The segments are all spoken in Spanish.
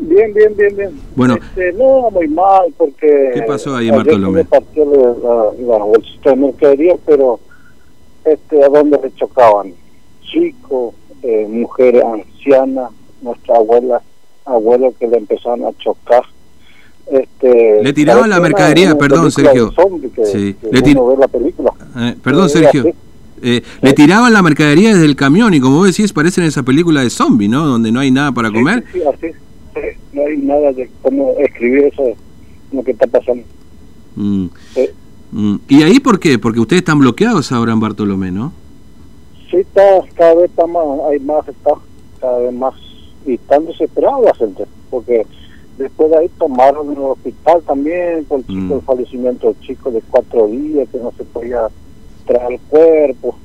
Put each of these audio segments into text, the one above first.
Bien, bien, bien, bien. Bueno. Este, no, muy mal, porque... ¿Qué pasó ahí, Bartolomé? me partió la, la bolsita de mercadería, pero este, a dónde le chocaban chicos, eh, mujeres ancianas, nuestra abuela, abuelo que le empezaron a chocar. Este, Le tiraban la mercadería, perdón, Sergio. que- Sí, que le uno ve la película. Eh, perdón, Eh, Sergio. Eh, le tiraban la mercadería desde el camión y como vos decís, parecen esa película de zombie, ¿no? Donde no hay nada para Sí, comer. Sí, sí, así. No hay nada de cómo escribir eso, lo que está pasando. Mm, mm. ¿Y ahí por qué? Porque ustedes están bloqueados ahora en Bartolomé, ¿no? Sí, está, cada vez está más, hay más, está cada vez más, y están desesperados la gente, porque después de ahí tomaron en el hospital también, por el, chico, Mm. el fallecimiento del chico de cuatro días, que no se podía traer el cuerpo,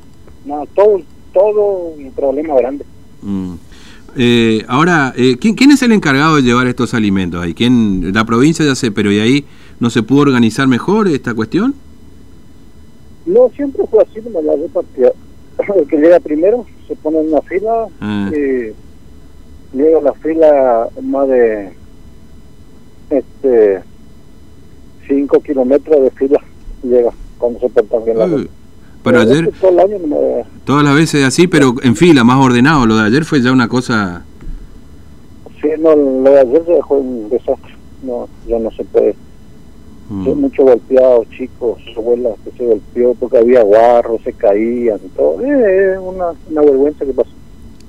no, todo, todo un problema grande. Eh, ahora, eh, ¿quién, quién es el encargado de llevar estos alimentos ahí? ¿Quién? La provincia ya sé, pero ¿y ahí no se pudo organizar mejor esta cuestión? No, siempre fue así, como la repartida. El que llega primero se pone en una fila Ah. y llega la fila más de este cinco kilómetros de fila llega cuando se portan bien la gente. Pero ayer, todo el año no me- todas las veces así, pero en fila, más ordenado. Lo de ayer fue ya una cosa... sí, no, lo de ayer se dejó un desastre. No, ya no se puede. mm. Hay muchos golpeados, chicos, abuelas que se golpeó porque había guarros, se caían y todo. Eh, Es una, una vergüenza que pasó.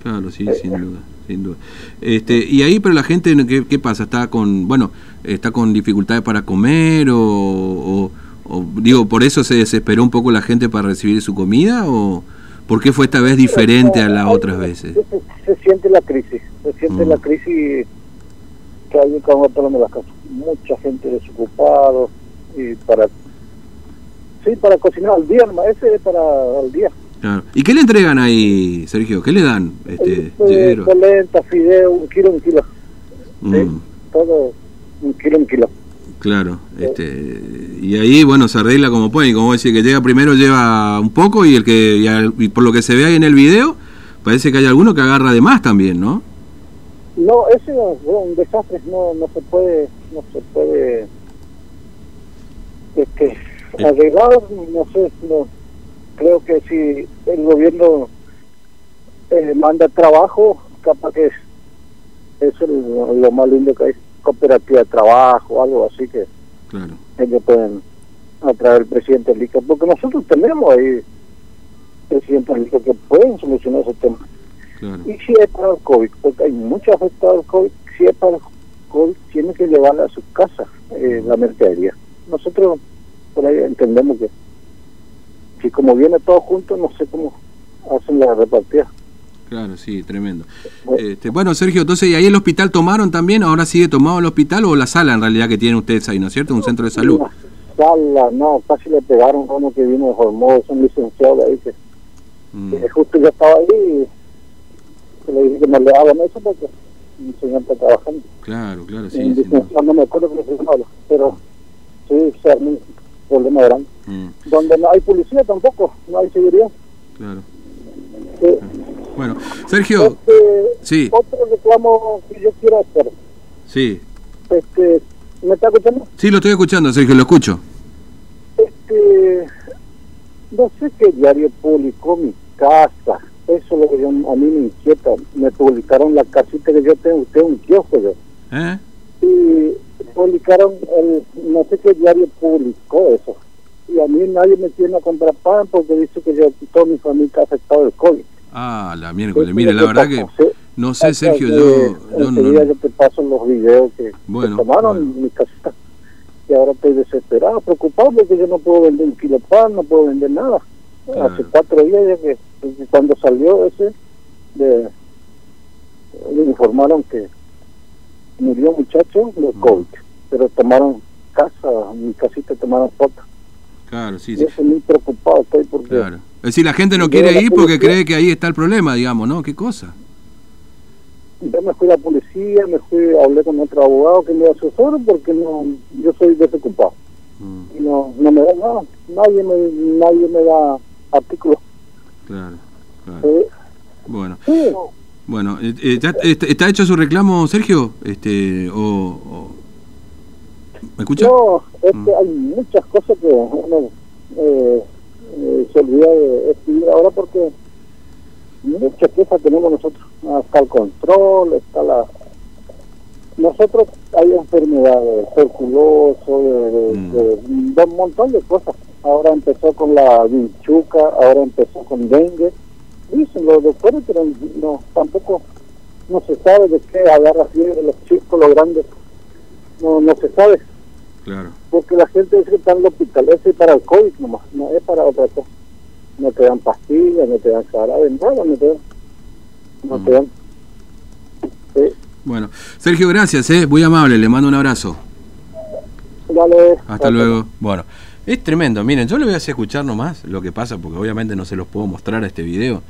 Claro, sí, sin duda, sin duda. Este, y ahí, pero la gente, ¿qué, qué pasa? ¿Está con, bueno, está con dificultades para comer o, o- o, digo, por eso se desesperó un poco la gente para recibir su comida o por qué fue esta vez diferente a las otras veces? Se, se siente la crisis, se siente Mm. la crisis que hay en las Casas. Mucha gente desocupada y para sí para cocinar al día, ese es para al día. Claro. ¿Y qué le entregan ahí, Sergio? ¿Qué le dan? Este, Eh, polenta, fideo, un kilo, un kilo. Mm, Sí, todo un kilo, un kilo. Claro. Este, y ahí, bueno, se arregla como puede. Y como decía, que llega primero lleva un poco y el que, y al- y por lo que se ve ahí en el video, parece que hay alguno que agarra de más también, ¿no? No, ese es un desastre, no, no se puede, no se puede este, arreglar, no sé, no, creo que si el gobierno eh, manda trabajo, capaz que es, es el- lo más lindo que hay, cooperativa de trabajo, algo así que Claro. ellos pueden atraer al presidente Lica, porque nosotros tenemos ahí presidentes Lica que pueden solucionar ese tema. Claro. Y si es para el COVID, porque hay muchos afectados al COVID, si es para el COVID, tiene que llevarle a su casa eh, la mercadería. Nosotros por ahí entendemos que si como viene todo junto, no sé cómo hacen la repartida. Claro, sí, tremendo. Bueno. Este, bueno, Sergio, entonces, ¿y ahí el hospital tomaron también? ¿Ahora sigue tomado el hospital o la sala en realidad que tienen ustedes ahí, ¿no es cierto? Un centro de salud. Sala, no, casi le pegaron uno que vino de Formosa, un licenciado ahí que, Mm, que justo ya estaba ahí y que le dije que no le hagan eso porque mi señor está trabajando. Claro, claro, sí. licenciado, no me acuerdo cómo se llamaba, pero sí, se armó un problema grande. Mm, donde no hay policía tampoco, no hay seguridad. claro. Eh, Bueno, Sergio, este, sí, Otro reclamo que yo quiero hacer, sí. este, ¿me está escuchando? Sí, lo estoy escuchando, Sergio, lo escucho. Este, no sé qué diario publicó mi casa, eso es lo que yo- a mí me inquieta, me publicaron la casita que yo tengo, tengo un kiosco yo, ¿Eh? y publicaron, el, no sé qué diario publicó eso, y a mí nadie me tiene a comprar pan porque dice que yo, toda mi familia está afectado del COVID. Ah, la miércoles. Mire, la verdad que no sé, Sergio, yo, yo no... yo te paso los videos que, Bueno, tomaron en mi casita. Y ahora estoy desesperado, preocupado porque yo no puedo vender un kilo pan, no puedo vender nada. Hace cuatro días ya que, cuando salió ese, le informaron que murió un muchacho de. COVID, pero tomaron casa, mi casita tomaron fotos. Claro, sí, sí. eso muy preocupado estoy porque Claro. Es decir, la gente no Yo quiere ir porque cree que ahí está el problema, digamos, ¿no? ¿Qué cosa? Yo me fui a la policía, me fui, hablé con otro abogado que me asesoró porque no, yo soy desocupado Mm, y no, no me da nada, nadie me, nadie me da artículos. claro, claro. Eh, Bueno, sí, Bueno, eh, ¿está hecho su reclamo, Sergio? Este, o, ¿Me escucha? No, es que mm. hay muchas cosas que uno eh, se olvida de escribir ahora porque muchas quejas tenemos nosotros. Está el control, está la... Nosotros hay enfermedades, tuberculoso, de, mm. de, un montón de cosas. Ahora empezó con la vinchuca, ahora empezó con dengue. Dicen los doctores, pero no, tampoco no se sabe de qué agarra fiebre los chicos, los grandes. No, no se sabe. Claro. Porque la gente dice que está en el hospital, es para el COVID nomás, no es para otra cosa no te dan pastillas, no te dan jarabe, nada, no te dan. No te dan. Bueno, Sergio, gracias, ¿eh? muy amable, le mando un abrazo. Dale. Hasta luego. Bueno, es tremendo. Miren, yo le voy a hacer escuchar nomás lo que pasa, porque obviamente no se los puedo mostrar a este video.